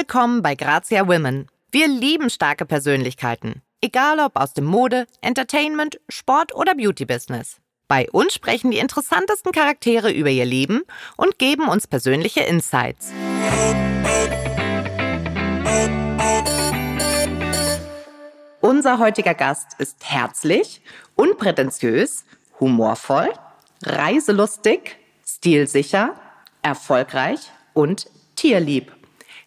willkommen bei Grazia Women. Wir lieben starke Persönlichkeiten, egal ob aus dem Mode, Entertainment, Sport oder Beauty-Business. Bei uns sprechen die interessantesten Charaktere über ihr Leben und geben uns persönliche Insights. Unser heutiger Gast ist herzlich, unprätentiös, humorvoll, reiselustig, stilsicher, erfolgreich und tierlieb.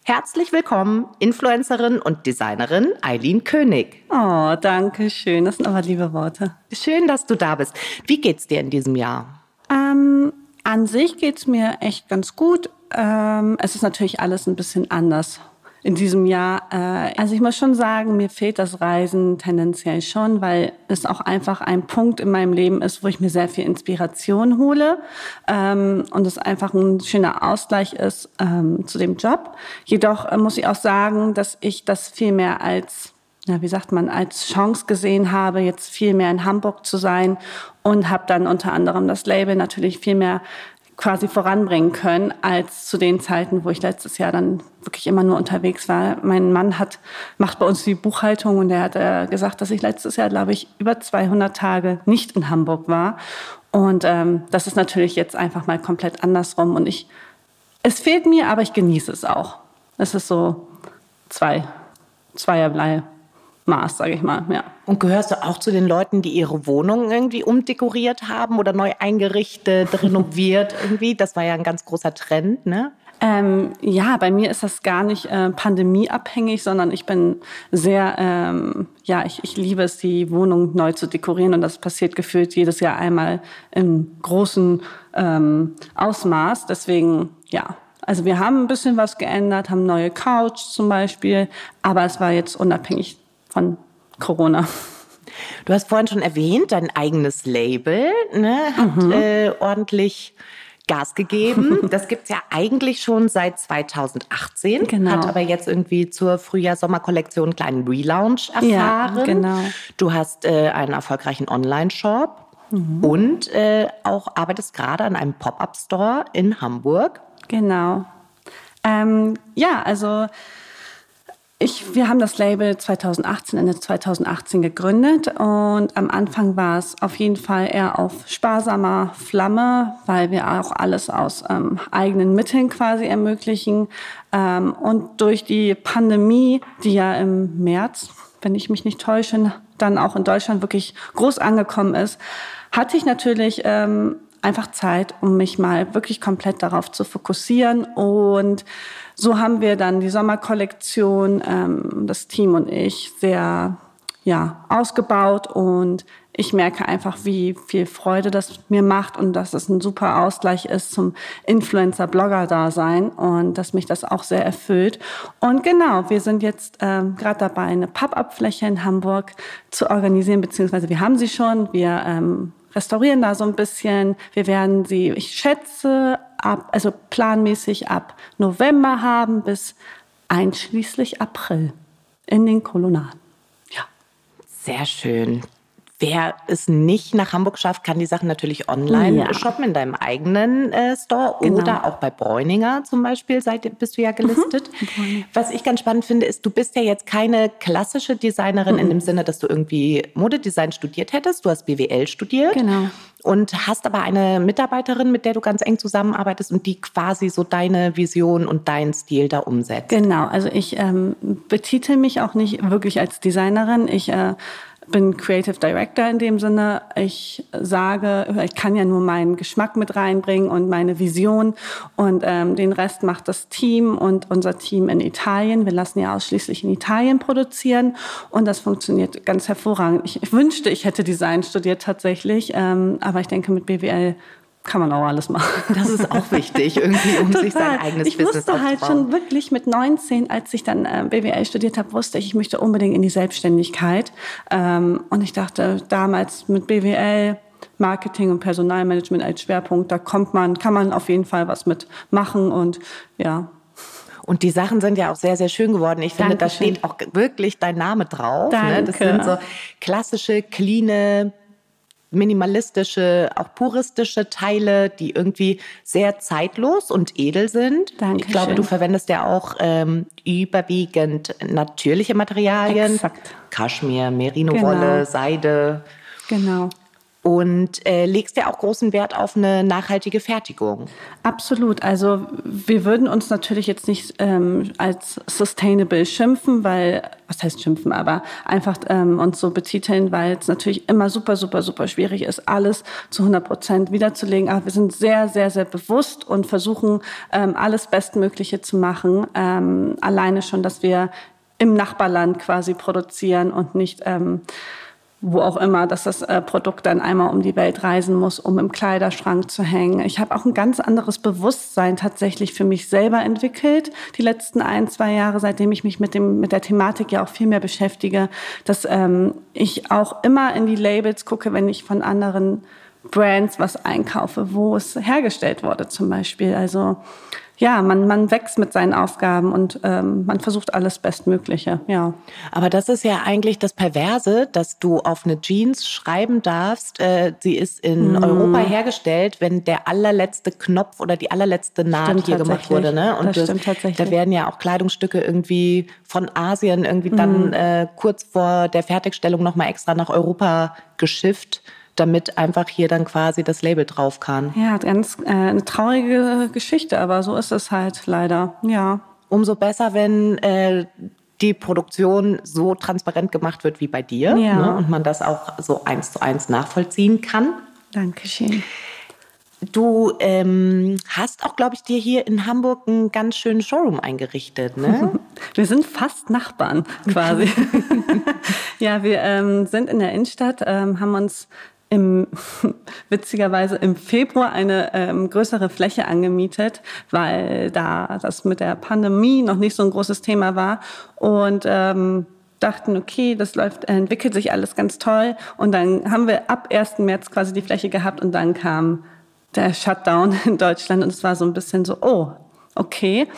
Herzlich willkommen, Influencerin und Designerin Eileen König. Oh, danke schön. Das sind aber liebe Worte. Schön, dass du da bist. Wie geht's dir in diesem Jahr? Ähm, an sich geht's mir echt ganz gut. Ähm, es ist natürlich alles ein bisschen anders in diesem Jahr. Äh, also ich muss schon sagen, mir fehlt das Reisen tendenziell schon, weil es auch einfach ein Punkt in meinem Leben ist, wo ich mir sehr viel Inspiration hole ähm, und es einfach ein schöner Ausgleich ist ähm, zu dem Job. Jedoch äh, muss ich auch sagen, dass ich das viel mehr als ja, wie sagt man, als Chance gesehen habe, jetzt viel mehr in Hamburg zu sein und habe dann unter anderem das Label natürlich viel mehr quasi voranbringen können, als zu den Zeiten, wo ich letztes Jahr dann wirklich immer nur unterwegs war. Mein Mann hat, macht bei uns die Buchhaltung und er hat äh, gesagt, dass ich letztes Jahr, glaube ich, über 200 Tage nicht in Hamburg war. Und ähm, das ist natürlich jetzt einfach mal komplett andersrum. Und ich, es fehlt mir, aber ich genieße es auch. Es ist so zwei, zweierlei. Maß, sage ich mal, ja. Und gehörst du auch zu den Leuten, die ihre Wohnung irgendwie umdekoriert haben oder neu eingerichtet, renoviert irgendwie? Das war ja ein ganz großer Trend, ne? Ähm, ja, bei mir ist das gar nicht äh, pandemieabhängig, sondern ich bin sehr, ähm, ja, ich, ich liebe es, die Wohnung neu zu dekorieren und das passiert gefühlt jedes Jahr einmal im großen ähm, Ausmaß. Deswegen, ja, also wir haben ein bisschen was geändert, haben neue Couch zum Beispiel, aber es war jetzt unabhängig von Corona. Du hast vorhin schon erwähnt, dein eigenes Label ne, hat mhm. äh, ordentlich Gas gegeben. Das gibt es ja eigentlich schon seit 2018, genau. hat aber jetzt irgendwie zur Frühjahr-Sommer-Kollektion einen kleinen Relaunch erfahren. Ja, genau. Du hast äh, einen erfolgreichen Online-Shop mhm. und äh, auch arbeitest gerade an einem Pop-up-Store in Hamburg. Genau. Ähm, ja, also ich, wir haben das Label 2018, Ende 2018 gegründet und am Anfang war es auf jeden Fall eher auf sparsamer Flamme, weil wir auch alles aus ähm, eigenen Mitteln quasi ermöglichen. Ähm, und durch die Pandemie, die ja im März, wenn ich mich nicht täusche, dann auch in Deutschland wirklich groß angekommen ist, hatte ich natürlich ähm, einfach Zeit, um mich mal wirklich komplett darauf zu fokussieren und so haben wir dann die Sommerkollektion, ähm, das Team und ich, sehr ja, ausgebaut und ich merke einfach, wie viel Freude das mir macht und dass es ein super Ausgleich ist zum Influencer-Blogger-Dasein und dass mich das auch sehr erfüllt. Und genau, wir sind jetzt ähm, gerade dabei, eine Pop-up-Fläche in Hamburg zu organisieren, beziehungsweise wir haben sie schon. Wir ähm, restaurieren da so ein bisschen. Wir werden sie, ich schätze, ab, also planmäßig ab November haben bis einschließlich April in den Kolonnaden. Ja. Sehr schön. Wer es nicht nach Hamburg schafft, kann die Sachen natürlich online ja. shoppen in deinem eigenen äh, Store genau. oder auch bei Bräuninger zum Beispiel seid, bist du ja gelistet. Mhm. Was ich ganz spannend finde, ist, du bist ja jetzt keine klassische Designerin mhm. in dem Sinne, dass du irgendwie Modedesign studiert hättest. Du hast BWL studiert. Genau. Und hast aber eine Mitarbeiterin, mit der du ganz eng zusammenarbeitest und die quasi so deine Vision und deinen Stil da umsetzt. Genau, also ich ähm, betitel mich auch nicht wirklich als Designerin. Ich äh, bin Creative Director in dem Sinne. Ich sage, ich kann ja nur meinen Geschmack mit reinbringen und meine Vision und ähm, den Rest macht das Team und unser Team in Italien. Wir lassen ja ausschließlich in Italien produzieren und das funktioniert ganz hervorragend. Ich, ich wünschte, ich hätte Design studiert tatsächlich, ähm, aber ich denke mit BWL kann man auch alles machen. Das ist auch wichtig, irgendwie, um sich sein eigenes ich Business aufzubauen. Ich wusste halt schon wirklich mit 19, als ich dann äh, BWL studiert habe, wusste ich, ich möchte unbedingt in die Selbstständigkeit. Ähm, und ich dachte damals mit BWL, Marketing und Personalmanagement als Schwerpunkt, da kommt man, kann man auf jeden Fall was mitmachen und ja, und die Sachen sind ja auch sehr, sehr schön geworden. Ich finde, Dankeschön. da steht auch wirklich dein Name drauf. Danke. Ne? Das sind so klassische, cleane minimalistische, auch puristische Teile, die irgendwie sehr zeitlos und edel sind. Dankeschön. Ich glaube, du verwendest ja auch ähm, überwiegend natürliche Materialien. Exakt. Kaschmir, Merino-Wolle, Genau. Seide. Genau. Und äh, legst ja auch großen Wert auf eine nachhaltige Fertigung. Absolut. Also wir würden uns natürlich jetzt nicht ähm, als sustainable schimpfen, weil, was heißt schimpfen, aber einfach ähm, uns so betiteln, weil es natürlich immer super, super, super schwierig ist, alles zu 100 Prozent wiederzulegen. Aber wir sind sehr, sehr, sehr bewusst und versuchen, ähm, alles Bestmögliche zu machen. Ähm, alleine schon, dass wir im Nachbarland quasi produzieren und nicht... Ähm, wo auch immer, dass das äh, Produkt dann einmal um die Welt reisen muss, um im Kleiderschrank zu hängen. Ich habe auch ein ganz anderes Bewusstsein tatsächlich für mich selber entwickelt, die letzten ein, zwei Jahre, seitdem ich mich mit, dem, mit der Thematik ja auch viel mehr beschäftige, dass ähm, ich auch immer in die Labels gucke, wenn ich von anderen Brands was einkaufe, wo es hergestellt wurde zum Beispiel. Also ja, man, man wächst mit seinen Aufgaben und ähm, man versucht alles Bestmögliche, ja. Aber das ist ja eigentlich das Perverse, dass du auf eine Jeans schreiben darfst, äh, sie ist in Mhm. Europa hergestellt, wenn der allerletzte Knopf oder die allerletzte Naht Stimmt hier gemacht wurde. Ne? Das stimmt tatsächlich. Da werden ja auch Kleidungsstücke irgendwie von Asien irgendwie dann Mhm. äh, kurz vor der Fertigstellung nochmal extra nach Europa geschifft, damit einfach hier dann quasi das Label drauf kann. Ja, ganz äh, eine traurige Geschichte, aber so ist es halt leider. Ja. Umso besser, wenn äh, die Produktion so transparent gemacht wird wie bei dir Ja. ne? und man das auch so eins zu eins nachvollziehen kann. Dankeschön. Du ähm, hast auch, glaube ich, dir hier in Hamburg einen ganz schönen Showroom eingerichtet, ne? Wir sind fast Nachbarn quasi. ja, wir ähm, sind in der Innenstadt, ähm, haben uns im, witzigerweise im Februar eine ähm, größere Fläche angemietet, weil da das mit der Pandemie noch nicht so ein großes Thema war. Und ähm, dachten, okay, das läuft, entwickelt sich alles ganz toll. Und dann haben wir ab 1. März quasi die Fläche gehabt und dann kam der Shutdown in Deutschland und es war so ein bisschen so, oh, okay,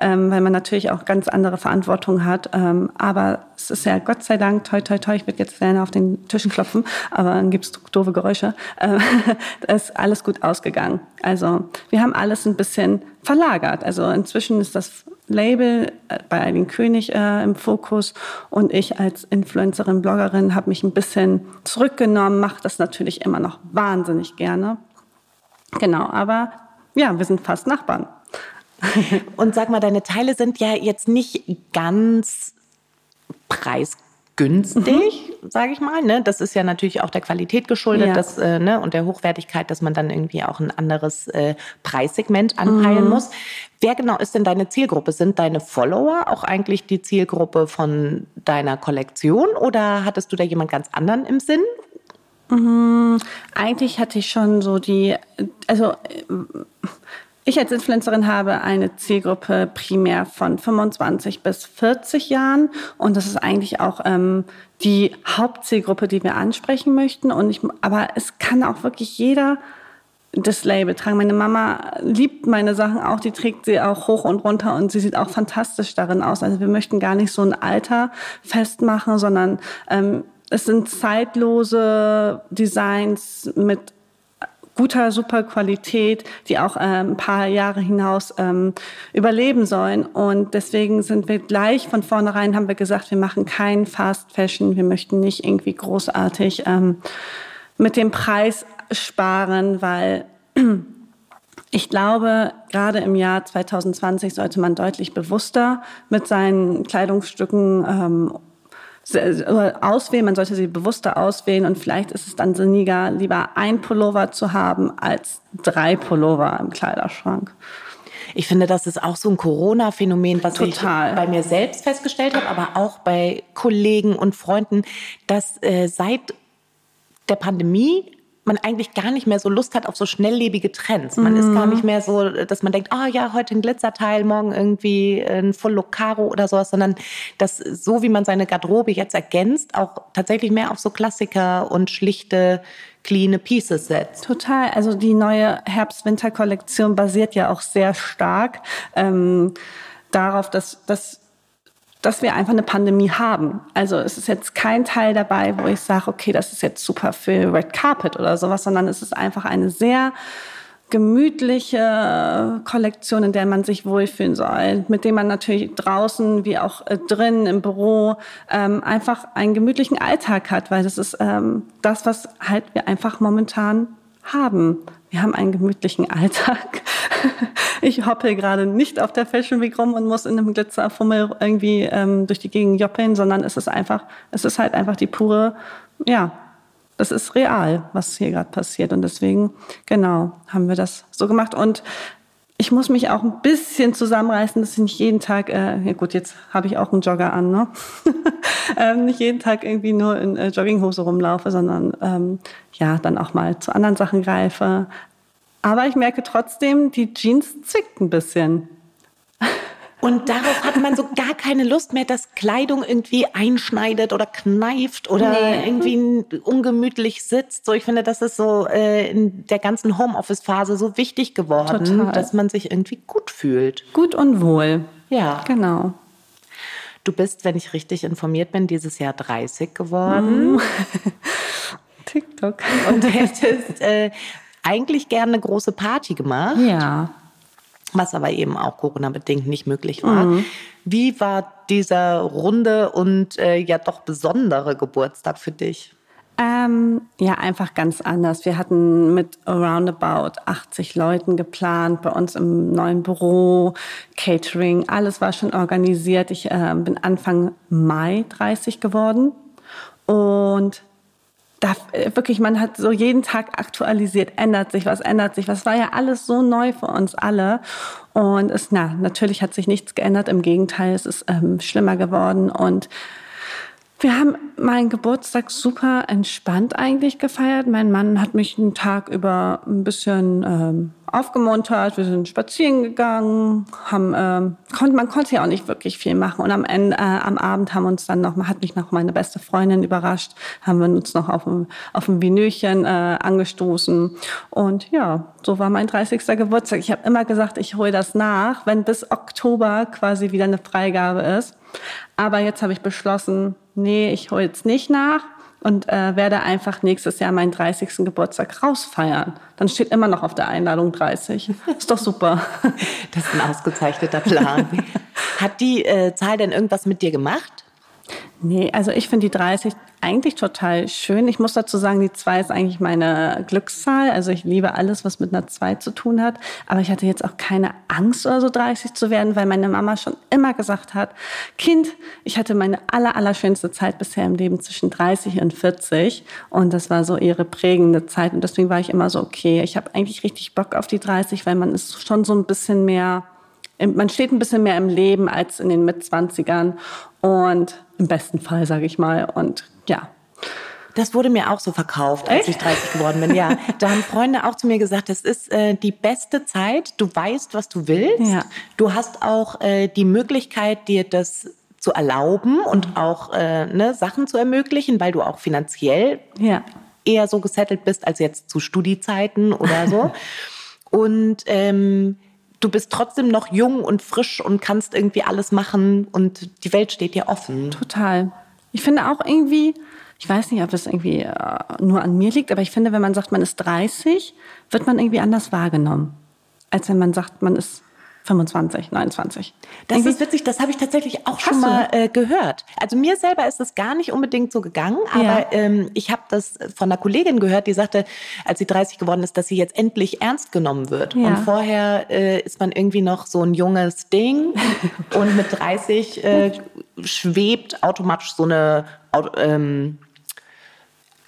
ähm, weil man natürlich auch ganz andere Verantwortung hat. Ähm, aber es ist ja Gott sei Dank, toi, toi, toi, ich würde jetzt gerne auf den Tisch klopfen, aber dann gibt's doofe Geräusche. Ähm, ist alles gut ausgegangen. Also wir haben alles ein bisschen verlagert. Also inzwischen ist das Label äh, bei Eileen König äh, im Fokus und ich als Influencerin, Bloggerin habe mich ein bisschen zurückgenommen, mache das natürlich immer noch wahnsinnig gerne. Genau, aber ja, wir sind fast Nachbarn. Und sag mal, deine Teile sind ja jetzt nicht ganz preisgünstig, sage ich mal. Ne? Das ist ja natürlich auch der Qualität geschuldet Ja. dass, äh, ne? und der Hochwertigkeit, dass man dann irgendwie auch ein anderes äh, Preissegment anpeilen muss. Wer genau ist denn deine Zielgruppe? Sind deine Follower auch eigentlich die Zielgruppe von deiner Kollektion oder hattest du da jemand ganz anderen im Sinn? Eigentlich hatte ich schon so die, also äh, ich als Influencerin habe eine Zielgruppe primär von 25 bis 40 Jahren und das ist eigentlich auch ähm, die Hauptzielgruppe, die wir ansprechen möchten. Und ich, aber es kann auch wirklich jeder das Label tragen. Meine Mama liebt meine Sachen auch, die trägt sie auch hoch und runter und sie sieht auch fantastisch darin aus. Also wir möchten gar nicht so ein Alter festmachen, sondern ähm, es sind zeitlose Designs mit guter, super Qualität, die auch ähm, ein paar Jahre hinaus ähm, überleben sollen. Und deswegen sind wir gleich von vornherein, haben wir gesagt, wir machen kein Fast Fashion, wir möchten nicht irgendwie großartig ähm, mit dem Preis sparen, weil ich glaube, gerade im Jahr 2020 sollte man deutlich bewusster mit seinen Kleidungsstücken ähm, auswählen, man sollte sie bewusster auswählen und vielleicht ist es dann sinniger, lieber ein Pullover zu haben als drei Pullover im Kleiderschrank. Ich finde, das ist auch so ein Corona-Phänomen, was Total. ich bei mir selbst festgestellt habe, aber auch bei Kollegen und Freunden, dass äh, seit der Pandemie man eigentlich gar nicht mehr so Lust hat auf so schnelllebige Trends. Man ist gar nicht mehr so, dass man denkt, ah ja, heute ein Glitzerteil, morgen irgendwie ein Full Look Karo oder sowas, sondern dass so wie man seine Garderobe jetzt ergänzt, auch tatsächlich mehr auf so Klassiker und schlichte, clean Pieces setzt. Total. Also die neue Herbst-Winter-Kollektion basiert ja auch sehr stark ähm, darauf, dass, dass dass wir einfach eine Pandemie haben. Also es ist jetzt kein Teil dabei, wo ich sage, okay, das ist jetzt super für Red Carpet oder sowas, sondern es ist einfach eine sehr gemütliche Kollektion, in der man sich wohlfühlen soll, mit dem man natürlich draußen wie auch äh, drin im Büro ähm, einfach einen gemütlichen Alltag hat, weil das ist ähm, das, was halt wir einfach momentan haben. Wir haben einen gemütlichen Alltag. Ich hoppe gerade nicht auf der Fashion Week rum und muss in einem Glitzerfummel irgendwie ähm, durch die Gegend joppeln, sondern es ist einfach, es ist halt einfach die pure, ja, das ist real, was hier gerade passiert. Und deswegen, genau, haben wir das so gemacht. Und ich muss mich auch ein bisschen zusammenreißen, dass ich nicht jeden Tag, äh, ja gut, jetzt habe ich auch einen Jogger an, ne? ähm, nicht jeden Tag irgendwie nur in äh, Jogginghose rumlaufe, sondern ähm, ja, dann auch mal zu anderen Sachen greife. Aber ich merke trotzdem, die Jeans zwickt ein bisschen. Und darauf hat man so gar keine Lust mehr, dass Kleidung irgendwie einschneidet oder kneift oder nee. irgendwie ungemütlich sitzt. So, ich finde, das ist so äh, in der ganzen Homeoffice-Phase so wichtig geworden, Total. dass man sich irgendwie gut fühlt. Gut und wohl. Ja. Genau. Du bist, wenn ich richtig informiert bin, dieses Jahr 30 geworden. Mhm. TikTok. Und hättest äh, eigentlich gerne eine große Party gemacht. Ja was aber eben auch Corona-bedingt nicht möglich war. Mhm. Wie war dieser runde und äh, ja doch besondere Geburtstag für dich? Ähm, ja, einfach ganz anders. Wir hatten mit roundabout 80 Leuten geplant bei uns im neuen Büro, Catering, alles war schon organisiert. Ich äh, bin Anfang Mai 30 geworden und da äh, wirklich, man hat so jeden Tag aktualisiert, ändert sich was, ändert sich was. War ja alles so neu für uns alle. Und es, na, natürlich hat sich nichts geändert. Im Gegenteil, es ist ähm, schlimmer geworden. Und wir haben meinen Geburtstag super entspannt eigentlich gefeiert. Mein Mann hat mich einen Tag über ein bisschen ähm, aufgemuntert. Wir sind spazieren gegangen, haben, ähm, konnte, man konnte ja auch nicht wirklich viel machen. Und am Ende, äh, am Abend haben uns dann noch, hat mich noch meine beste Freundin überrascht, haben wir uns noch auf ein, auf ein Vinöchen äh, angestoßen. Und ja, so war mein 30. Geburtstag. Ich habe immer gesagt, ich hole das nach, wenn bis Oktober quasi wieder eine Freigabe ist. Aber jetzt habe ich beschlossen, nee, ich hole jetzt nicht nach und äh, werde einfach nächstes Jahr meinen 30. Geburtstag rausfeiern. Dann steht immer noch auf der Einladung 30. Ist doch super. Das ist ein ausgezeichneter Plan. Hat die äh, Zahl denn irgendwas mit dir gemacht? Nee, also ich finde die 30 eigentlich total schön. Ich muss dazu sagen, die 2 ist eigentlich meine Glückszahl. Also ich liebe alles, was mit einer 2 zu tun hat. Aber ich hatte jetzt auch keine Angst oder so 30 zu werden, weil meine Mama schon immer gesagt hat, Kind, ich hatte meine aller, aller schönste Zeit bisher im Leben zwischen 30 und 40. Und das war so ihre prägende Zeit. Und deswegen war ich immer so, okay, ich habe eigentlich richtig Bock auf die 30, weil man ist schon so ein bisschen mehr man steht ein bisschen mehr im Leben als in den Mitzwanzigern und im besten Fall, sage ich mal. Und ja. Das wurde mir auch so verkauft, als ich 30 geworden bin. Ja, da haben Freunde auch zu mir gesagt, das ist äh, die beste Zeit. Du weißt, was du willst. Ja. Du hast auch äh, die Möglichkeit, dir das zu erlauben und auch äh, ne, Sachen zu ermöglichen, weil du auch finanziell ja. eher so gesettelt bist als jetzt zu Studiezeiten oder so. und ähm, du bist trotzdem noch jung und frisch und kannst irgendwie alles machen und die Welt steht dir offen. Total. Ich finde auch irgendwie, ich weiß nicht, ob es irgendwie äh, nur an mir liegt, aber ich finde, wenn man sagt, man ist 30, wird man irgendwie anders wahrgenommen, als wenn man sagt, man ist 25, 29. Das Irgendwie? ist witzig, das habe ich tatsächlich auch schon mal äh, gehört. Also mir selber ist das gar nicht unbedingt so gegangen, aber ja. ähm, ich habe das von einer Kollegin gehört, die sagte, als sie 30 geworden ist, dass sie jetzt endlich ernst genommen wird. Ja. Und vorher äh, ist man irgendwie noch so ein junges Ding und mit 30 äh, schwebt automatisch so eine ähm,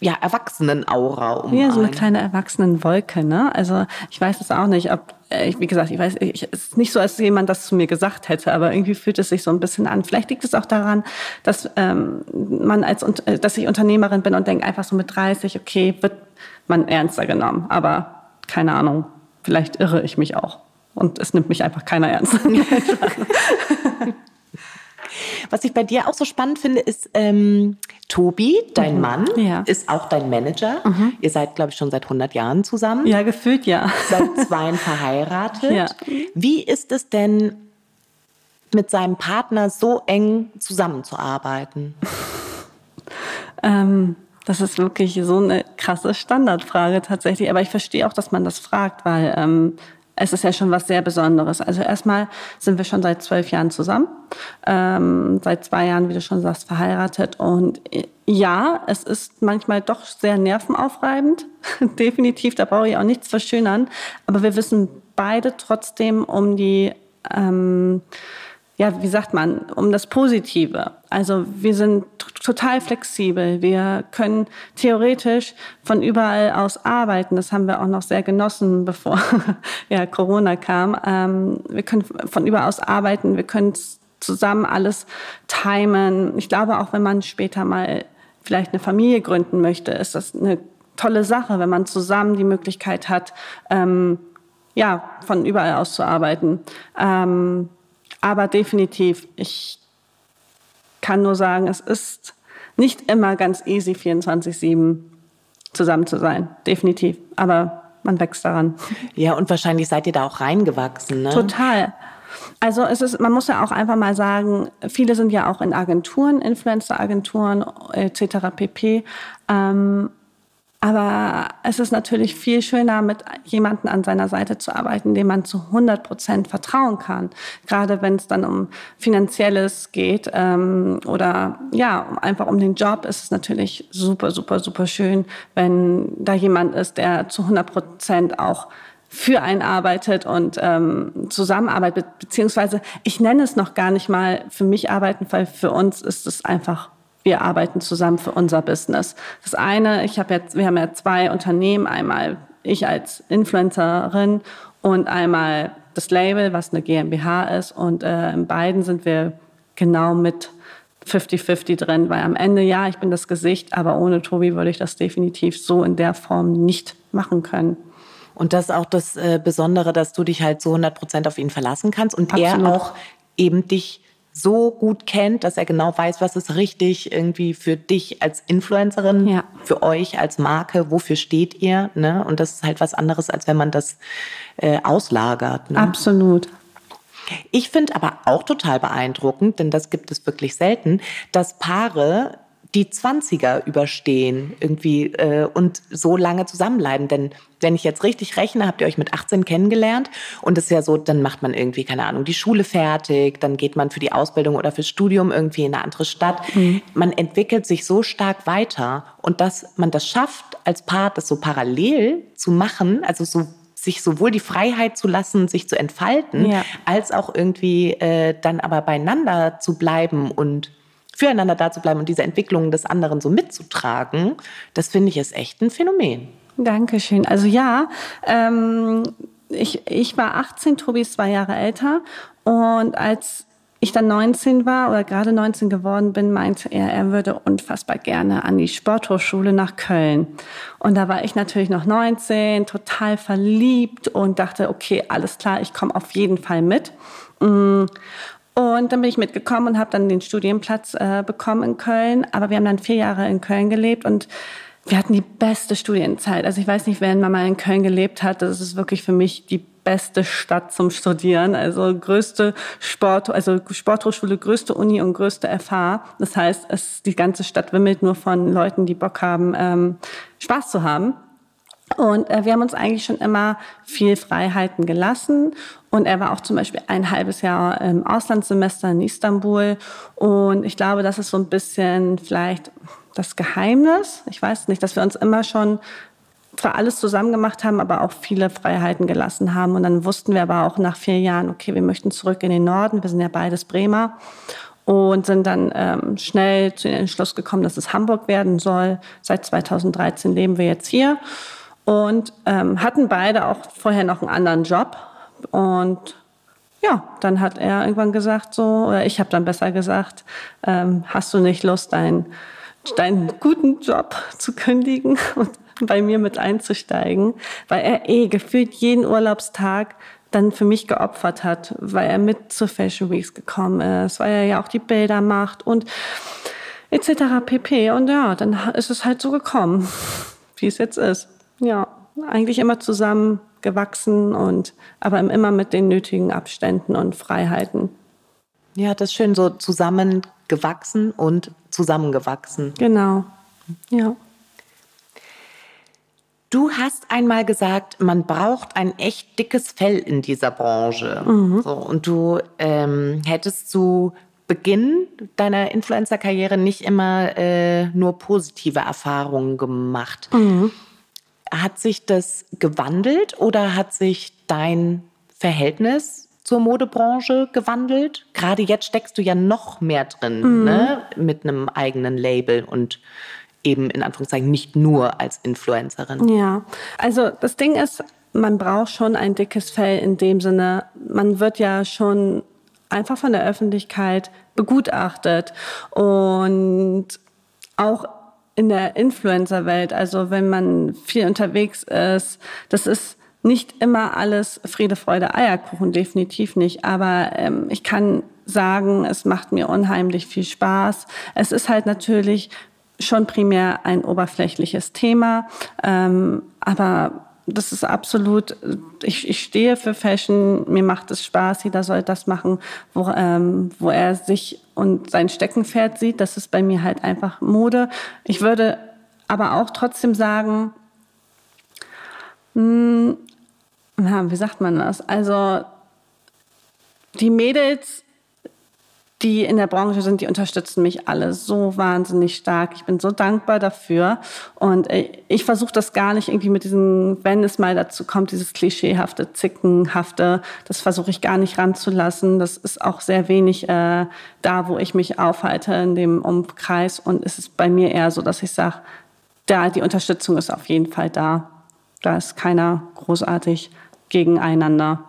ja, Erwachsenen-Aura um. Ja, so eine kleine Erwachsenenwolke, ne? Also ich weiß es auch nicht, ob, äh, wie gesagt, ich weiß, ich, es ist nicht so, als jemand das zu mir gesagt hätte, aber irgendwie fühlt es sich so ein bisschen an. Vielleicht liegt es auch daran, dass ähm, man als, äh, dass ich Unternehmerin bin und denke einfach so mit 30, okay, wird man ernster genommen. Aber keine Ahnung, vielleicht irre ich mich auch. Und es nimmt mich einfach keiner ernst. Was ich bei dir auch so spannend finde, ist ähm, Tobi, dein mhm. Mann, ja. ist auch dein Manager. Mhm. Ihr seid, glaube ich, schon seit 100 Jahren zusammen. Ja, gefühlt ja. Seit zwei verheiratet. Ja. Wie ist es denn mit seinem Partner so eng zusammenzuarbeiten? ähm, das ist wirklich so eine krasse Standardfrage tatsächlich. Aber ich verstehe auch, dass man das fragt, weil ähm, es ist ja schon was sehr Besonderes. Also erstmal sind wir schon seit zwölf Jahren zusammen, ähm, seit zwei Jahren, wie du schon sagst, verheiratet. Und äh, ja, es ist manchmal doch sehr nervenaufreibend, definitiv. Da brauche ich auch nichts verschönern. Aber wir wissen beide trotzdem um die ähm, ja, wie sagt man, um das Positive. Also wir sind total flexibel. Wir können theoretisch von überall aus arbeiten. Das haben wir auch noch sehr genossen, bevor ja, Corona kam. Ähm, wir können von überall aus arbeiten. Wir können zusammen alles timen. Ich glaube, auch wenn man später mal vielleicht eine Familie gründen möchte, ist das eine tolle Sache, wenn man zusammen die Möglichkeit hat, ähm, ja, von überall aus zu arbeiten. Ähm, aber definitiv, ich kann nur sagen, es ist nicht immer ganz easy, 24-7 zusammen zu sein. Definitiv. Aber man wächst daran. Ja, und wahrscheinlich seid ihr da auch reingewachsen, ne? Total. Also es ist, man muss ja auch einfach mal sagen, viele sind ja auch in Agenturen, Influencer-Agenturen etc. pp. Ähm, aber es ist natürlich viel schöner, mit jemandem an seiner Seite zu arbeiten, dem man zu 100 Prozent vertrauen kann. Gerade wenn es dann um Finanzielles geht ähm, oder ja, einfach um den Job, ist es natürlich super, super, super schön, wenn da jemand ist, der zu 100 Prozent auch für einen arbeitet und ähm, zusammenarbeitet, beziehungsweise ich nenne es noch gar nicht mal für mich arbeiten, weil für uns ist es einfach wir arbeiten zusammen für unser Business. Das eine, ich habe jetzt, wir haben ja zwei Unternehmen, einmal ich als Influencerin und einmal das Label, was eine GmbH ist. Und äh, in beiden sind wir genau mit 50-50 drin, weil am Ende, ja, ich bin das Gesicht, aber ohne Tobi würde ich das definitiv so in der Form nicht machen können. Und das ist auch das äh, Besondere, dass du dich halt so 100 Prozent auf ihn verlassen kannst und Absolut. er auch eben dich so gut kennt, dass er genau weiß, was ist richtig irgendwie für dich als Influencerin, ja. für euch als Marke, wofür steht ihr. Ne? Und das ist halt was anderes, als wenn man das äh, auslagert. Ne? Absolut. Ich finde aber auch total beeindruckend, denn das gibt es wirklich selten, dass Paare die 20er überstehen irgendwie äh, und so lange zusammenbleiben. Denn wenn ich jetzt richtig rechne, habt ihr euch mit 18 kennengelernt und es ist ja so, dann macht man irgendwie, keine Ahnung, die Schule fertig, dann geht man für die Ausbildung oder fürs Studium irgendwie in eine andere Stadt. Mhm. Man entwickelt sich so stark weiter und dass man das schafft, als Paar das so parallel zu machen, also so sich sowohl die Freiheit zu lassen, sich zu entfalten, ja. als auch irgendwie äh, dann aber beieinander zu bleiben und füreinander da zu bleiben und diese Entwicklungen des anderen so mitzutragen, das finde ich ist echt ein Phänomen. Dankeschön. Also ja, ähm, ich, ich war 18, Tobi ist zwei Jahre älter und als ich dann 19 war oder gerade 19 geworden bin, meinte er, er würde unfassbar gerne an die Sporthochschule nach Köln. Und da war ich natürlich noch 19, total verliebt und dachte, okay, alles klar, ich komme auf jeden Fall mit. Mm. Und dann bin ich mitgekommen und habe dann den Studienplatz äh, bekommen in Köln. Aber wir haben dann vier Jahre in Köln gelebt und wir hatten die beste Studienzeit. Also ich weiß nicht, wer mal in Köln gelebt hat. Das ist wirklich für mich die beste Stadt zum Studieren. Also größte Sport, also Sporthochschule, größte Uni und größte FH. Das heißt, es, die ganze Stadt wimmelt nur von Leuten, die Bock haben, ähm, Spaß zu haben. Und äh, wir haben uns eigentlich schon immer viel Freiheiten gelassen. Und er war auch zum Beispiel ein halbes Jahr im Auslandssemester in Istanbul. Und ich glaube, das ist so ein bisschen vielleicht das Geheimnis. Ich weiß nicht, dass wir uns immer schon zwar alles zusammen gemacht haben, aber auch viele Freiheiten gelassen haben. Und dann wussten wir aber auch nach vier Jahren, okay, wir möchten zurück in den Norden. Wir sind ja beides Bremer und sind dann ähm, schnell zu dem Entschluss gekommen, dass es Hamburg werden soll. Seit 2013 leben wir jetzt hier und ähm, hatten beide auch vorher noch einen anderen Job. Und ja, dann hat er irgendwann gesagt, so, oder ich habe dann besser gesagt, ähm, hast du nicht Lust, deinen, deinen guten Job zu kündigen und bei mir mit einzusteigen, weil er eh gefühlt jeden Urlaubstag dann für mich geopfert hat, weil er mit zur Fashion Weeks gekommen ist, weil er ja auch die Bilder macht und etc. pp. Und ja, dann ist es halt so gekommen, wie es jetzt ist. Ja, eigentlich immer zusammen gewachsen und aber immer mit den nötigen Abständen und Freiheiten. Ja, das ist schön so zusammengewachsen und zusammengewachsen. Genau. Ja. Du hast einmal gesagt, man braucht ein echt dickes Fell in dieser Branche. Mhm. So, und du ähm, hättest zu Beginn deiner Influencer-Karriere nicht immer äh, nur positive Erfahrungen gemacht. Mhm. Hat sich das gewandelt oder hat sich dein Verhältnis zur Modebranche gewandelt? Gerade jetzt steckst du ja noch mehr drin mhm. ne? mit einem eigenen Label und eben in Anführungszeichen nicht nur als Influencerin. Ja, also das Ding ist, man braucht schon ein dickes Fell in dem Sinne, man wird ja schon einfach von der Öffentlichkeit begutachtet und auch in der Influencer-Welt, also wenn man viel unterwegs ist, das ist nicht immer alles Friede, Freude, Eierkuchen, definitiv nicht. Aber ähm, ich kann sagen, es macht mir unheimlich viel Spaß. Es ist halt natürlich schon primär ein oberflächliches Thema, ähm, aber das ist absolut, ich, ich stehe für Fashion, mir macht es Spaß, jeder soll das machen, wo, ähm, wo er sich und sein Steckenpferd sieht. Das ist bei mir halt einfach Mode. Ich würde aber auch trotzdem sagen, mh, hm, ja, wie sagt man das? Also die Mädels die in der Branche sind, die unterstützen mich alle so wahnsinnig stark. Ich bin so dankbar dafür. Und äh, ich versuche das gar nicht irgendwie mit diesem, wenn es mal dazu kommt, dieses klischeehafte, zickenhafte, das versuche ich gar nicht ranzulassen. Das ist auch sehr wenig äh, da, wo ich mich aufhalte in dem Umkreis. Und es ist bei mir eher so, dass ich sage, da die Unterstützung ist auf jeden Fall da. Da ist keiner großartig gegeneinander.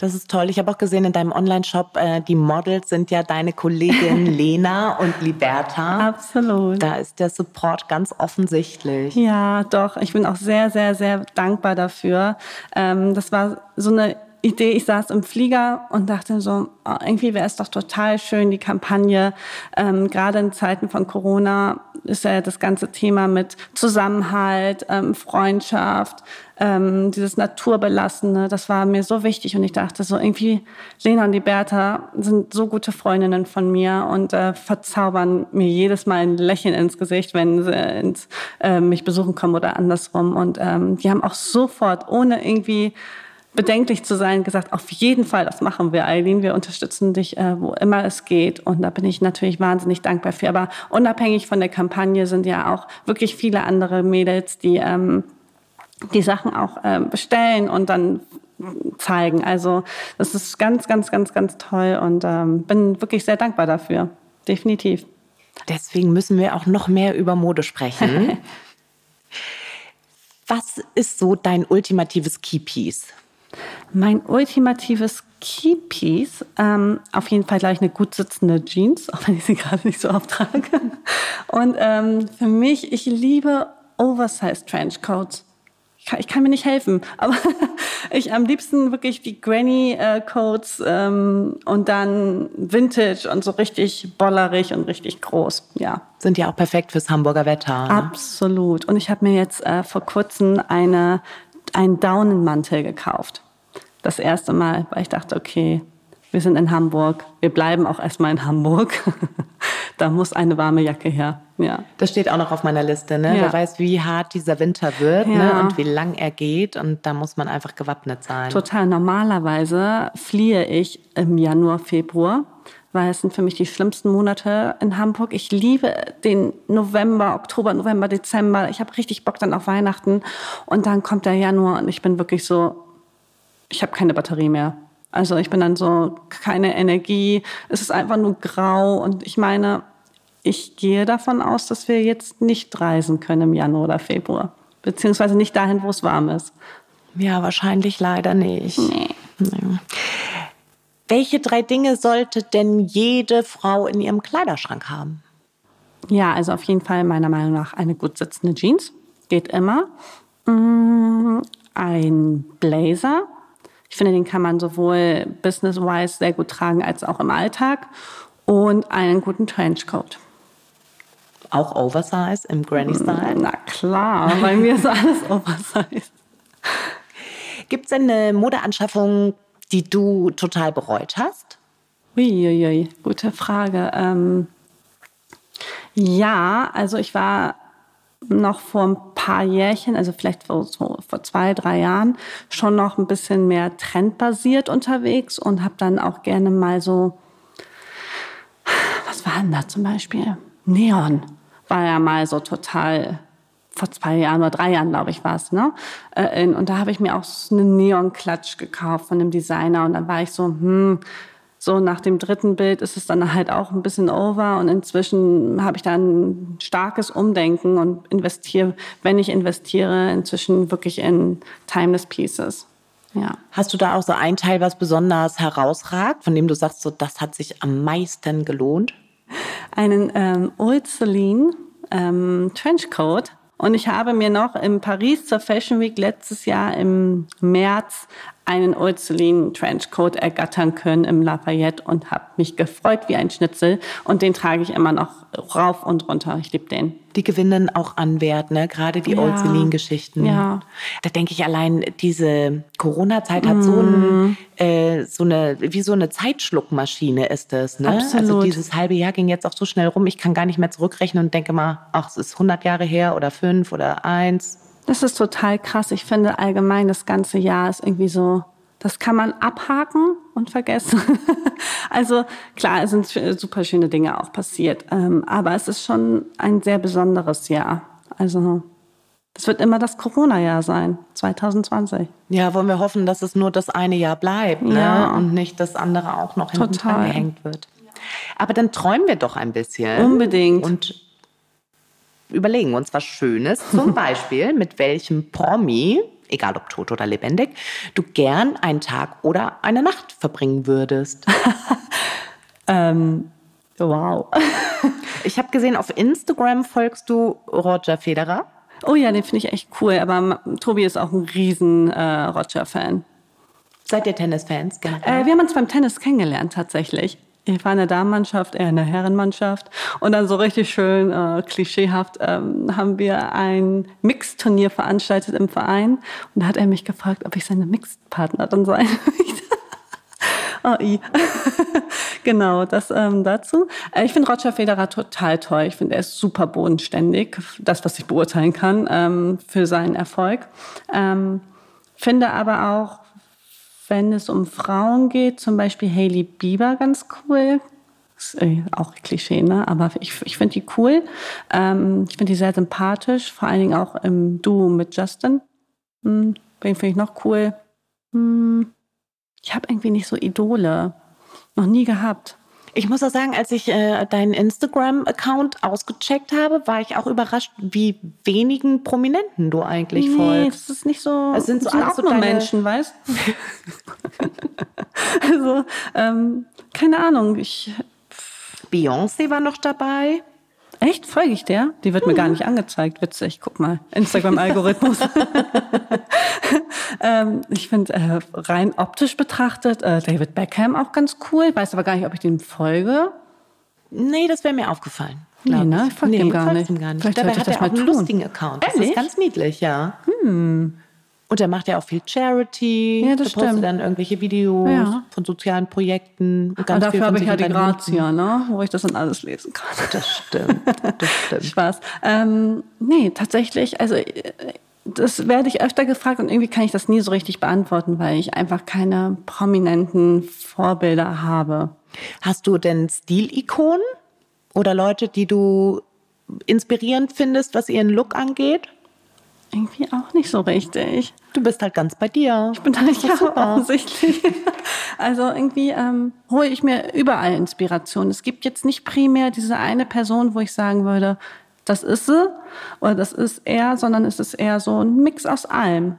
Das ist toll. Ich habe auch gesehen in deinem Online-Shop, äh, die Models sind ja deine Kollegin Lena und Liberta. Absolut. Da ist der Support ganz offensichtlich. Ja, doch. Ich bin auch sehr, sehr, sehr dankbar dafür. Ähm, das war so eine Idee, ich saß im Flieger und dachte so, oh, irgendwie wäre es doch total schön, die Kampagne, ähm, gerade in Zeiten von Corona ist ja das ganze Thema mit Zusammenhalt, ähm, Freundschaft, ähm, dieses Naturbelassene, das war mir so wichtig und ich dachte so irgendwie, Lena und die Bertha sind so gute Freundinnen von mir und äh, verzaubern mir jedes Mal ein Lächeln ins Gesicht, wenn sie ins, äh, mich besuchen kommen oder andersrum und ähm, die haben auch sofort, ohne irgendwie bedenklich zu sein, gesagt, auf jeden Fall, das machen wir, Eileen. Wir unterstützen dich, äh, wo immer es geht. Und da bin ich natürlich wahnsinnig dankbar für. Aber unabhängig von der Kampagne sind ja auch wirklich viele andere Mädels, die ähm, die Sachen auch ähm, bestellen und dann zeigen. Also das ist ganz, ganz, ganz, ganz toll und ähm, bin wirklich sehr dankbar dafür. Definitiv. Deswegen müssen wir auch noch mehr über Mode sprechen. Was ist so dein ultimatives Keypiece? Mein ultimatives Keypiece, ähm, auf jeden Fall gleich eine gut sitzende Jeans, auch wenn ich sie gerade nicht so oft trage. Und ähm, für mich, ich liebe Oversized Trenchcoats. Ich kann, ich kann mir nicht helfen, aber ich am liebsten wirklich die Granny äh, Coats ähm, und dann Vintage und so richtig bollerig und richtig groß. Ja. Sind ja auch perfekt fürs Hamburger Wetter. Ne? Absolut. Und ich habe mir jetzt äh, vor kurzem eine einen Daunenmantel gekauft. Das erste Mal, weil ich dachte, okay, wir sind in Hamburg, wir bleiben auch erstmal in Hamburg. da muss eine warme Jacke her. Ja. Das steht auch noch auf meiner Liste. Ne? Ja. Wer weiß, wie hart dieser Winter wird ne? ja. ne? und wie lang er geht. Und da muss man einfach gewappnet sein. Total. Normalerweise fliehe ich im Januar, Februar weil es sind für mich die schlimmsten Monate in Hamburg. Ich liebe den November, Oktober, November, Dezember. Ich habe richtig Bock dann auf Weihnachten. Und dann kommt der Januar und ich bin wirklich so, ich habe keine Batterie mehr. Also ich bin dann so, keine Energie. Es ist einfach nur grau. Und ich meine, ich gehe davon aus, dass wir jetzt nicht reisen können im Januar oder Februar. Beziehungsweise nicht dahin, wo es warm ist. Ja, wahrscheinlich leider nicht. Nee. nee. Welche drei Dinge sollte denn jede Frau in ihrem Kleiderschrank haben? Ja, also auf jeden Fall meiner Meinung nach eine gut sitzende Jeans. Geht immer. Mm, ein Blazer. Ich finde, den kann man sowohl business-wise sehr gut tragen als auch im Alltag. Und einen guten Trenchcoat. Auch Oversize im Granny-Style? Na klar, bei mir ist alles Oversize. Gibt es denn eine Modeanschaffung, die du total bereut hast? Uiuiui, gute Frage. Ähm, ja, also ich war noch vor ein paar Jährchen, also vielleicht vor, so vor zwei, drei Jahren, schon noch ein bisschen mehr trendbasiert unterwegs und habe dann auch gerne mal so, was war denn da zum Beispiel? Neon war ja mal so total vor zwei Jahren oder drei Jahren, glaube ich, war es. Ne? Äh, und da habe ich mir auch so einen Neon-Klatsch gekauft von einem Designer. Und dann war ich so, hm, so nach dem dritten Bild ist es dann halt auch ein bisschen over. Und inzwischen habe ich da ein starkes Umdenken und investiere, wenn ich investiere, inzwischen wirklich in Timeless Pieces. Ja. Hast du da auch so ein Teil, was besonders herausragt, von dem du sagst, so das hat sich am meisten gelohnt? Einen ähm, Old Celine ähm, Trenchcoat und ich habe mir noch in Paris zur Fashion Week letztes Jahr im März einen Ursulin Trenchcoat ergattern können im Lafayette und habe mich gefreut wie ein Schnitzel. Und den trage ich immer noch rauf und runter. Ich liebe den. Die gewinnen auch an Wert, ne? Gerade die ja. Old Celine-Geschichten. Ja. Da denke ich allein, diese Corona-Zeit hat mm. so, ein, äh, so eine, wie so eine Zeitschluckmaschine ist es, ne? Absolut. Also dieses halbe Jahr ging jetzt auch so schnell rum. Ich kann gar nicht mehr zurückrechnen und denke mal, ach, es ist 100 Jahre her oder fünf oder eins. Das ist total krass. Ich finde allgemein, das ganze Jahr ist irgendwie so, das kann man abhaken und vergessen. also klar, es sind super schöne Dinge auch passiert, ähm, aber es ist schon ein sehr besonderes Jahr. Also es wird immer das Corona-Jahr sein, 2020. Ja, wollen wir hoffen, dass es nur das eine Jahr bleibt ne? ja. und nicht das andere auch noch hinten gehängt wird. Aber dann träumen wir doch ein bisschen. Unbedingt. Und überlegen uns was Schönes. Zum Beispiel, mit welchem Promi, egal ob tot oder lebendig, du gern einen Tag oder eine Nacht verbringen würdest. ähm, wow. ich habe gesehen, auf Instagram folgst du Roger Federer. Oh ja, den finde ich echt cool. Aber Tobi ist auch ein riesen äh, Roger-Fan. Seid ihr Tennisfans? Äh, wir haben uns beim Tennis kennengelernt tatsächlich. Ich war in der Damenmannschaft, er in der Herrenmannschaft. Und dann so richtig schön äh, klischeehaft ähm, haben wir ein Mixturnier veranstaltet im Verein. Und da hat er mich gefragt, ob ich seine Mixpartnerin sein möchte. oh, i. genau, das ähm, dazu. Äh, ich finde Roger Federer total toll. Ich finde, er ist super bodenständig, das, was ich beurteilen kann, ähm, für seinen Erfolg. Ähm, finde aber auch, wenn es um Frauen geht, zum Beispiel Hailey Bieber ganz cool. Ist äh, auch Klischee, ne? Aber ich, ich finde die cool. Ähm, ich finde die sehr sympathisch, vor allen Dingen auch im Duo mit Justin. Hm, den finde ich noch cool. Hm, ich habe irgendwie nicht so Idole. Noch nie gehabt. Ich muss auch sagen, als ich äh, deinen Instagram-Account ausgecheckt habe, war ich auch überrascht, wie wenigen Prominenten du eigentlich nee, folgst. das ist nicht so. Es sind so alles so deine... Menschen, weißt Also, ähm, keine Ahnung. Ich. Beyoncé war noch dabei. Echt? Folge ich der? Die wird mir gar hm. nicht angezeigt. Witzig. Guck mal. Instagram-Algorithmus. ähm, ich finde äh, rein optisch betrachtet äh, David Beckham auch ganz cool. Weiß aber gar nicht, ob ich dem folge. Nee, das wäre mir aufgefallen. Nee, ne? Ich folge nee, ihm gar gar nicht. Vielleicht Dabei hat er auch einen tun. lustigen Account. Das Ehrlich? ist ganz niedlich, ja. Hm. Und er macht ja auch viel Charity. Ja, das da stimmt. dann irgendwelche Videos ja. von sozialen Projekten. Und, und dafür habe ich ja die Grazia, ne? wo ich das dann alles lesen kann. Das stimmt. Das stimmt. Spaß. Ähm, nee, tatsächlich, also das werde ich öfter gefragt und irgendwie kann ich das nie so richtig beantworten, weil ich einfach keine prominenten Vorbilder habe. Hast du denn Stilikonen oder Leute, die du inspirierend findest, was ihren Look angeht? Irgendwie auch nicht so richtig. Du bist halt ganz bei dir. Ich bin da nicht ja, offensichtlich. Also irgendwie ähm, hole ich mir überall Inspiration. Es gibt jetzt nicht primär diese eine Person, wo ich sagen würde, das ist sie oder das ist er, sondern es ist eher so ein Mix aus allem.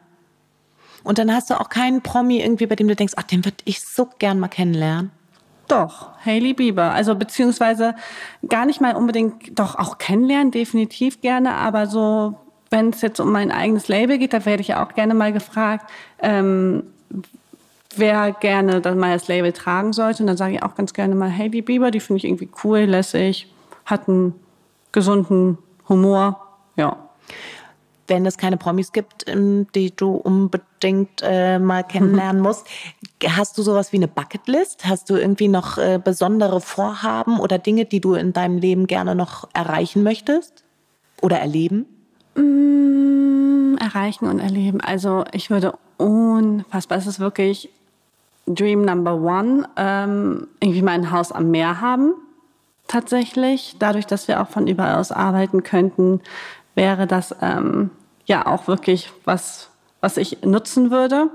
Und dann hast du auch keinen Promi irgendwie, bei dem du denkst, ach, den würde ich so gern mal kennenlernen. Doch, Hailey Bieber. Also beziehungsweise gar nicht mal unbedingt, doch auch kennenlernen, definitiv gerne, aber so wenn es jetzt um mein eigenes Label geht, da werde ich ja auch gerne mal gefragt, ähm, wer gerne dann mal das Label tragen sollte. Und dann sage ich auch ganz gerne mal, hey, die Bieber, die finde ich irgendwie cool, lässig, hat einen gesunden Humor. Ja. wenn es keine Promis gibt, ähm, die du unbedingt äh, mal kennenlernen musst, hast du sowas wie eine Bucketlist? Hast du irgendwie noch äh, besondere Vorhaben oder Dinge, die du in deinem Leben gerne noch erreichen möchtest oder erleben? Mm, erreichen und erleben. Also ich würde unfassbar, es ist wirklich Dream Number One, ähm, irgendwie mein Haus am Meer haben. Tatsächlich, dadurch, dass wir auch von überall aus arbeiten könnten, wäre das ähm, ja auch wirklich was, was ich nutzen würde.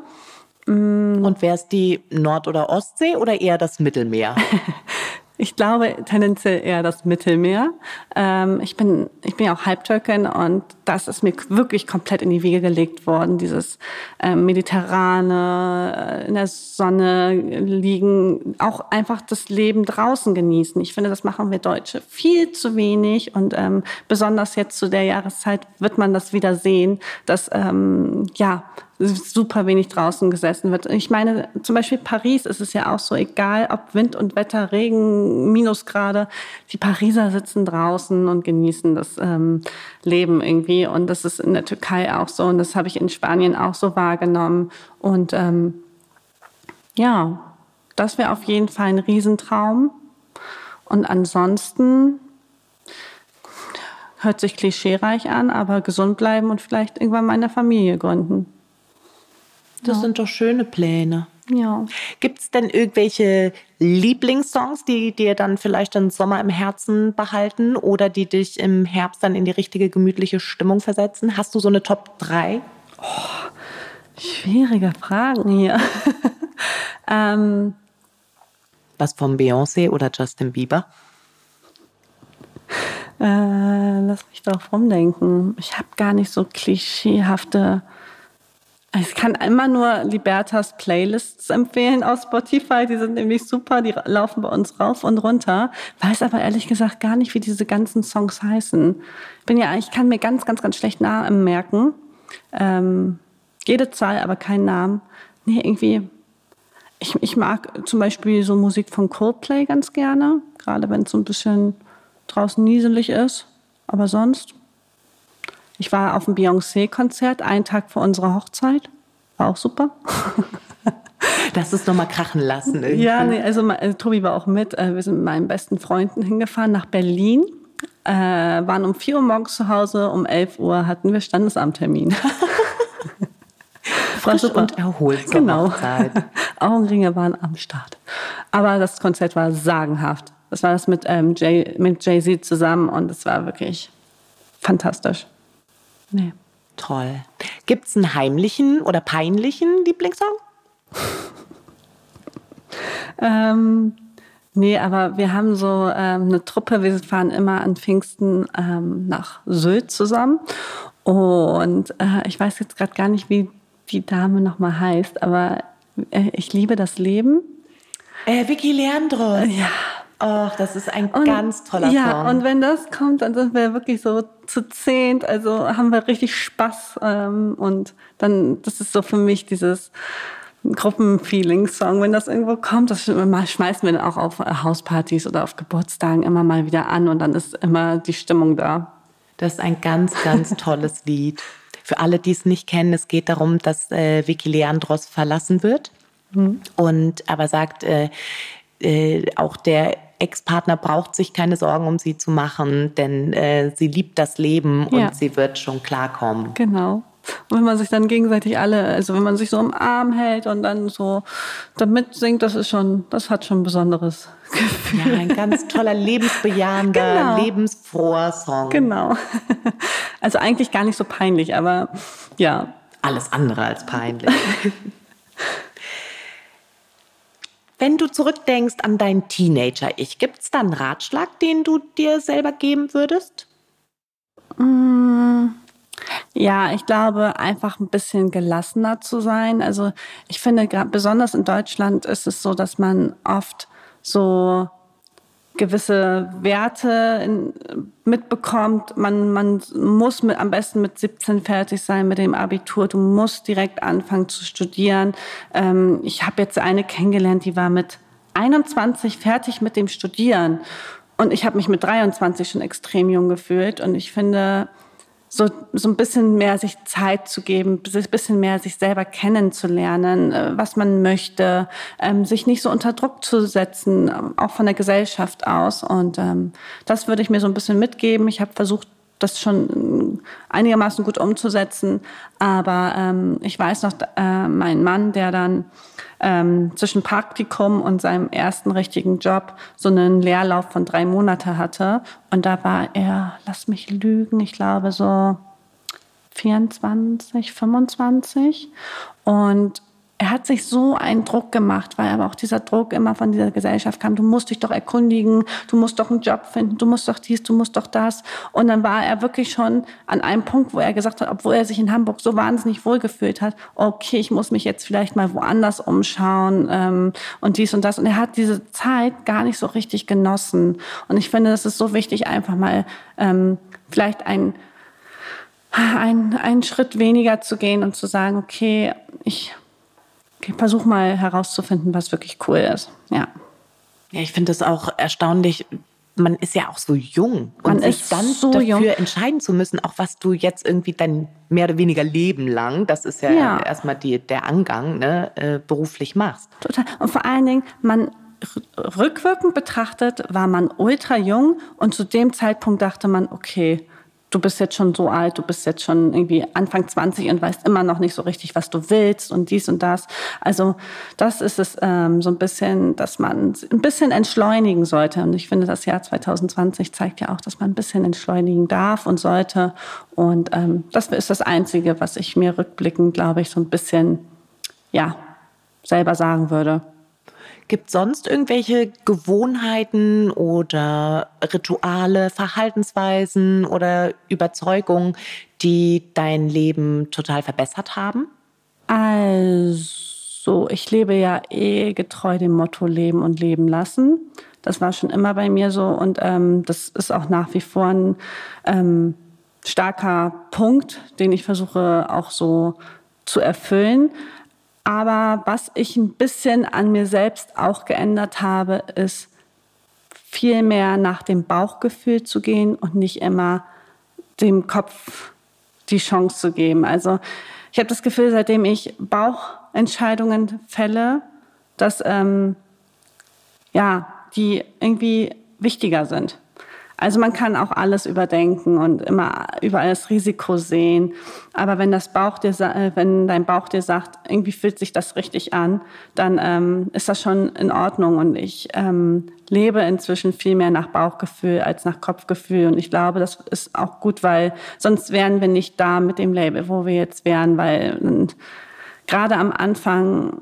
Mm. Und wäre es die Nord- oder Ostsee oder eher das Mittelmeer? Ich glaube tendenziell eher das Mittelmeer. Ähm, ich, bin, ich bin ja auch Halbtürkin und das ist mir wirklich komplett in die Wiege gelegt worden. Dieses ähm, mediterrane, äh, in der Sonne liegen, auch einfach das Leben draußen genießen. Ich finde, das machen wir Deutsche viel zu wenig und ähm, besonders jetzt zu der Jahreszeit wird man das wieder sehen, dass ähm, ja super wenig draußen gesessen wird. Ich meine, zum Beispiel Paris ist es ja auch so, egal ob Wind und Wetter, Regen, Minusgrade, die Pariser sitzen draußen und genießen das ähm, Leben irgendwie. Und das ist in der Türkei auch so und das habe ich in Spanien auch so wahrgenommen. Und ähm, ja, das wäre auf jeden Fall ein Riesentraum. Und ansonsten hört sich klischeereich an, aber gesund bleiben und vielleicht irgendwann meine Familie gründen. Das ja. sind doch schöne Pläne. Ja. Gibt es denn irgendwelche Lieblingssongs, die dir dann vielleicht den Sommer im Herzen behalten oder die dich im Herbst dann in die richtige gemütliche Stimmung versetzen? Hast du so eine Top 3? Oh, schwierige Fragen hier. ähm, Was von Beyoncé oder Justin Bieber? Äh, lass mich darauf rumdenken. Ich habe gar nicht so klischeehafte ich kann immer nur Libertas Playlists empfehlen aus Spotify. Die sind nämlich super. Die laufen bei uns rauf und runter. Weiß aber ehrlich gesagt gar nicht, wie diese ganzen Songs heißen. Bin ja, ich kann mir ganz, ganz, ganz schlecht Namen merken. Ähm, jede Zahl, aber keinen Namen. Nee, irgendwie. Ich, ich mag zum Beispiel so Musik von Coldplay ganz gerne. Gerade wenn es so ein bisschen draußen nieselig ist. Aber sonst ich war auf dem Beyoncé-Konzert einen Tag vor unserer Hochzeit. War auch super. Das ist nochmal krachen lassen. Irgendwie. Ja, nee, also äh, Tobi war auch mit. Äh, wir sind mit meinen besten Freunden hingefahren nach Berlin. Äh, waren um 4 Uhr morgens zu Hause, um 11 Uhr hatten wir Standesamttermin. Frisch und erholt zur genau. Hochzeit. Augenringe waren am Start. Aber das Konzert war sagenhaft. Das war das mit, ähm, Jay, mit Jay-Z zusammen und es war wirklich fantastisch. Nee. Toll. Gibt es einen heimlichen oder peinlichen Lieblingssong? ähm, nee, aber wir haben so ähm, eine Truppe, wir fahren immer an Pfingsten ähm, nach Sylt zusammen. Und äh, ich weiß jetzt gerade gar nicht, wie die Dame nochmal heißt, aber äh, ich liebe das Leben. Äh, Vicky Leandros. Ja, Ach, das ist ein und, ganz toller ja, Song. Ja, und wenn das kommt, dann sind wir wirklich so zu zehnt. Also haben wir richtig Spaß. Ähm, und dann, das ist so für mich dieses Gruppenfeeling-Song. Wenn das irgendwo kommt, das schmeißen wir dann auch auf Hauspartys oder auf Geburtstagen immer mal wieder an. Und dann ist immer die Stimmung da. Das ist ein ganz, ganz tolles Lied. Für alle, die es nicht kennen, es geht darum, dass äh, Vicky Leandros verlassen wird. Mhm. Und aber sagt, äh, äh, auch der Ex-Partner braucht sich keine Sorgen um sie zu machen, denn äh, sie liebt das Leben ja. und sie wird schon klarkommen. Genau. Und wenn man sich dann gegenseitig alle, also wenn man sich so im Arm hält und dann so damit singt, das ist schon, das hat schon ein besonderes Gefühl. Ja, ein ganz toller, lebensbejahender, genau. lebensfroher Song. Genau. Also eigentlich gar nicht so peinlich, aber ja. Alles andere als peinlich. Wenn du zurückdenkst an dein Teenager-Ich, gibt es da einen Ratschlag, den du dir selber geben würdest? Mm, ja, ich glaube, einfach ein bisschen gelassener zu sein. Also ich finde, besonders in Deutschland ist es so, dass man oft so gewisse Werte in, mitbekommt. Man, man muss mit, am besten mit 17 fertig sein mit dem Abitur. Du musst direkt anfangen zu studieren. Ähm, ich habe jetzt eine kennengelernt, die war mit 21 fertig mit dem Studieren. Und ich habe mich mit 23 schon extrem jung gefühlt. Und ich finde, so, so ein bisschen mehr sich Zeit zu geben, ein bisschen mehr sich selber kennenzulernen, äh, was man möchte, ähm, sich nicht so unter Druck zu setzen, auch von der Gesellschaft aus. Und ähm, das würde ich mir so ein bisschen mitgeben. Ich habe versucht, das schon einigermaßen gut umzusetzen. Aber ähm, ich weiß noch, äh, mein Mann, der dann ähm, zwischen Praktikum und seinem ersten richtigen Job so einen Leerlauf von drei Monaten hatte. Und da war er, lass mich lügen, ich glaube so 24, 25. Und er hat sich so einen Druck gemacht, weil aber auch dieser Druck immer von dieser Gesellschaft kam. Du musst dich doch erkundigen, du musst doch einen Job finden, du musst doch dies, du musst doch das. Und dann war er wirklich schon an einem Punkt, wo er gesagt hat, obwohl er sich in Hamburg so wahnsinnig wohlgefühlt hat, okay, ich muss mich jetzt vielleicht mal woanders umschauen ähm, und dies und das. Und er hat diese Zeit gar nicht so richtig genossen. Und ich finde, es ist so wichtig, einfach mal ähm, vielleicht ein einen Schritt weniger zu gehen und zu sagen, okay, ich okay, versuch mal herauszufinden, was wirklich cool ist. Ja. Ja, ich finde es auch erstaunlich. Man ist ja auch so jung und man sich dann so dafür jung. entscheiden zu müssen, auch was du jetzt irgendwie dein mehr oder weniger Leben lang, das ist ja, ja. erstmal die, der Angang, ne, äh, beruflich machst. Total. Und vor allen Dingen, man rückwirkend betrachtet, war man ultra jung und zu dem Zeitpunkt dachte man, okay, du bist jetzt schon so alt, du bist jetzt schon irgendwie Anfang 20 und weißt immer noch nicht so richtig, was du willst und dies und das. Also das ist es ähm, so ein bisschen, dass man ein bisschen entschleunigen sollte. Und ich finde, das Jahr 2020 zeigt ja auch, dass man ein bisschen entschleunigen darf und sollte. Und ähm, das ist das Einzige, was ich mir rückblickend, glaube ich, so ein bisschen, ja, selber sagen würde. Gibt sonst irgendwelche Gewohnheiten oder Rituale, Verhaltensweisen oder Überzeugungen, die dein Leben total verbessert haben? Also, ich lebe ja eh getreu dem Motto Leben und Leben lassen. Das war schon immer bei mir so und ähm, das ist auch nach wie vor ein ähm, starker Punkt, den ich versuche auch so zu erfüllen. Aber was ich ein bisschen an mir selbst auch geändert habe, ist viel mehr nach dem Bauchgefühl zu gehen und nicht immer dem Kopf die Chance zu geben. Also ich habe das Gefühl, seitdem ich Bauchentscheidungen fälle, dass ähm, ja die irgendwie wichtiger sind. Also man kann auch alles überdenken und immer überall das Risiko sehen. Aber wenn das Bauch dir, äh, wenn dein Bauch dir sagt, irgendwie fühlt sich das richtig an, dann ähm, ist das schon in Ordnung. Und ich ähm, lebe inzwischen viel mehr nach Bauchgefühl als nach Kopfgefühl. Und ich glaube, das ist auch gut, weil sonst wären wir nicht da mit dem Label, wo wir jetzt wären, weil gerade am Anfang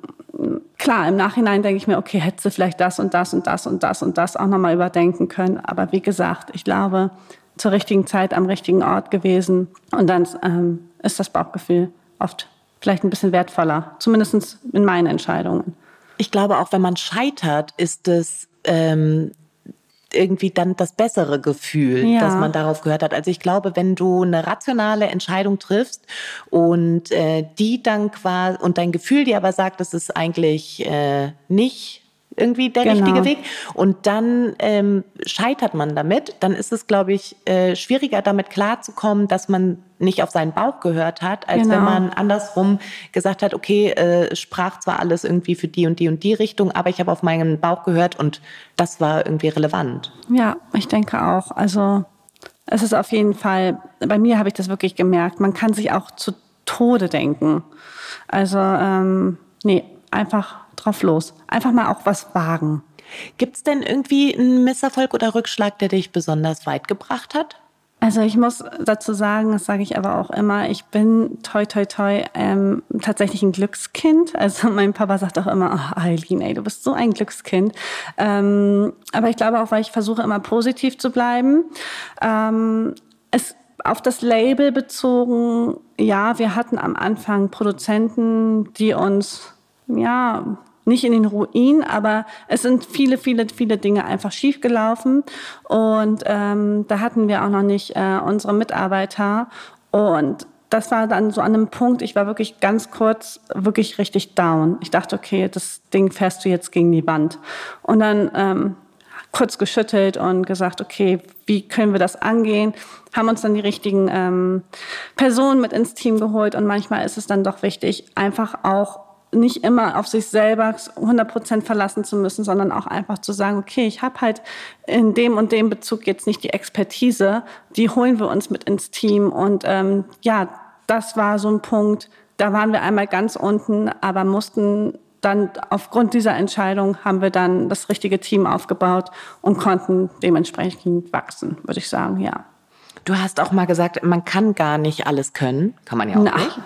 klar, im Nachhinein denke ich mir, okay, hätte sie vielleicht das und das und das und das und das auch nochmal überdenken können. Aber wie gesagt, ich glaube, zur richtigen Zeit am richtigen Ort gewesen. Und dann ähm, ist das Bauchgefühl oft vielleicht ein bisschen wertvoller, zumindest in meinen Entscheidungen. Ich glaube, auch wenn man scheitert, ist es ähm, irgendwie dann das bessere Gefühl, ja. dass man darauf gehört hat. Also ich glaube, wenn du eine rationale Entscheidung triffst und äh, die dann quasi und dein Gefühl dir aber sagt, das ist eigentlich äh, nicht irgendwie der genau. richtige Weg. Und dann ähm, scheitert man damit. Dann ist es, glaube ich, äh, schwieriger, damit klarzukommen, dass man nicht auf seinen Bauch gehört hat, als genau. wenn man andersrum gesagt hat, okay, äh, sprach zwar alles irgendwie für die und die und die Richtung, aber ich habe auf meinen Bauch gehört und das war irgendwie relevant. Ja, ich denke auch. Also es ist auf jeden Fall, bei mir habe ich das wirklich gemerkt, man kann sich auch zu Tode denken. Also ähm, nee, einfach drauf los. Einfach mal auch was wagen. Gibt es denn irgendwie einen Misserfolg oder Rückschlag, der dich besonders weit gebracht hat? Also ich muss dazu sagen, das sage ich aber auch immer, ich bin toi toi toi ähm, tatsächlich ein Glückskind. Also mein Papa sagt auch immer, oh, Eileen, ey, du bist so ein Glückskind. Ähm, aber ich glaube auch, weil ich versuche immer positiv zu bleiben. Ähm, es auf das Label bezogen, ja, wir hatten am Anfang Produzenten, die uns ja nicht in den Ruin, aber es sind viele, viele, viele Dinge einfach schiefgelaufen. Und ähm, da hatten wir auch noch nicht äh, unsere Mitarbeiter. Und das war dann so an einem Punkt, ich war wirklich ganz kurz, wirklich richtig down. Ich dachte, okay, das Ding fährst du jetzt gegen die Wand. Und dann ähm, kurz geschüttelt und gesagt, okay, wie können wir das angehen? Haben uns dann die richtigen ähm, Personen mit ins Team geholt und manchmal ist es dann doch wichtig, einfach auch nicht immer auf sich selber 100 Prozent verlassen zu müssen, sondern auch einfach zu sagen, okay, ich habe halt in dem und dem Bezug jetzt nicht die Expertise, die holen wir uns mit ins Team. Und ähm, ja, das war so ein Punkt, da waren wir einmal ganz unten, aber mussten dann aufgrund dieser Entscheidung haben wir dann das richtige Team aufgebaut und konnten dementsprechend wachsen, würde ich sagen, ja. Du hast auch mal gesagt, man kann gar nicht alles können. Kann man ja auch Na. nicht.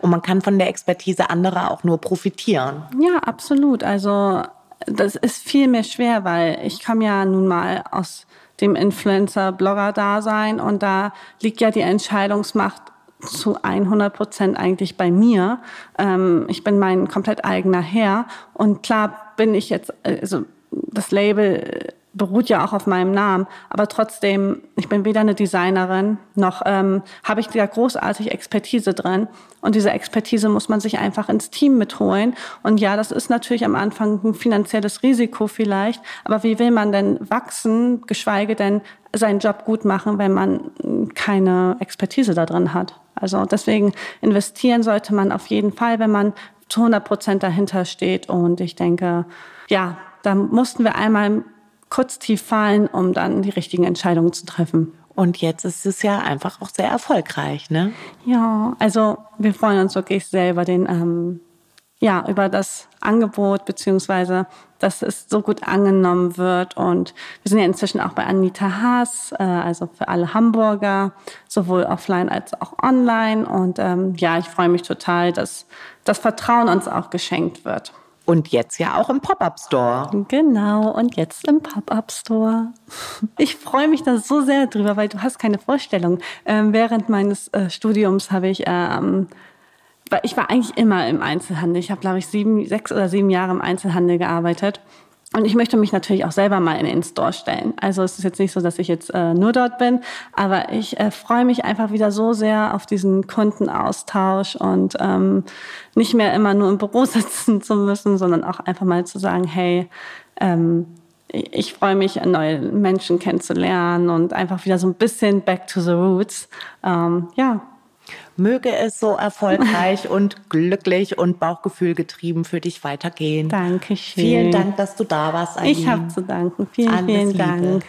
Und man kann von der Expertise anderer auch nur profitieren. Ja, absolut. Also das ist viel mehr schwer, weil ich komme ja nun mal aus dem Influencer-Blogger-Dasein und da liegt ja die Entscheidungsmacht zu 100 Prozent eigentlich bei mir. Ähm, ich bin mein komplett eigener Herr und klar bin ich jetzt, also das Label beruht ja auch auf meinem Namen, aber trotzdem, ich bin weder eine Designerin noch ähm, habe ich da großartig Expertise drin und diese Expertise muss man sich einfach ins Team mitholen und ja, das ist natürlich am Anfang ein finanzielles Risiko vielleicht, aber wie will man denn wachsen, geschweige denn seinen Job gut machen, wenn man keine Expertise da drin hat? Also deswegen investieren sollte man auf jeden Fall, wenn man zu 100 Prozent dahinter steht. Und ich denke, ja, da mussten wir einmal kurz tief fallen, um dann die richtigen Entscheidungen zu treffen. Und jetzt ist es ja einfach auch sehr erfolgreich, ne? Ja, also wir freuen uns wirklich sehr über den ähm, ja, über das Angebot, beziehungsweise, dass es so gut angenommen wird. Und wir sind ja inzwischen auch bei Anita Haas, äh, also für alle Hamburger, sowohl offline als auch online. Und ähm, ja, ich freue mich total, dass das Vertrauen uns auch geschenkt wird. Und jetzt ja auch im Pop-Up-Store. Genau, und jetzt im Pop-Up-Store. Ich freue mich da so sehr drüber, weil du hast keine Vorstellung. Ähm, während meines äh, Studiums habe ich ähm, ich war eigentlich immer im Einzelhandel. Ich habe, glaube ich, sieben, sechs oder sieben Jahre im Einzelhandel gearbeitet. Und ich möchte mich natürlich auch selber mal in den Store stellen. Also es ist jetzt nicht so, dass ich jetzt äh, nur dort bin, aber ich äh, freue mich einfach wieder so sehr auf diesen Kundenaustausch und ähm, nicht mehr immer nur im Büro sitzen zu müssen, sondern auch einfach mal zu sagen, hey, ähm, ich freue mich, neue Menschen kennenzulernen und einfach wieder so ein bisschen back to the roots. Ähm, ja, Möge es so erfolgreich und glücklich und Bauchgefühl getrieben für dich weitergehen. Dankeschön. Vielen Dank, dass du da warst. Aline. Ich habe zu danken. Vielen, Alles vielen Liebe. Dank.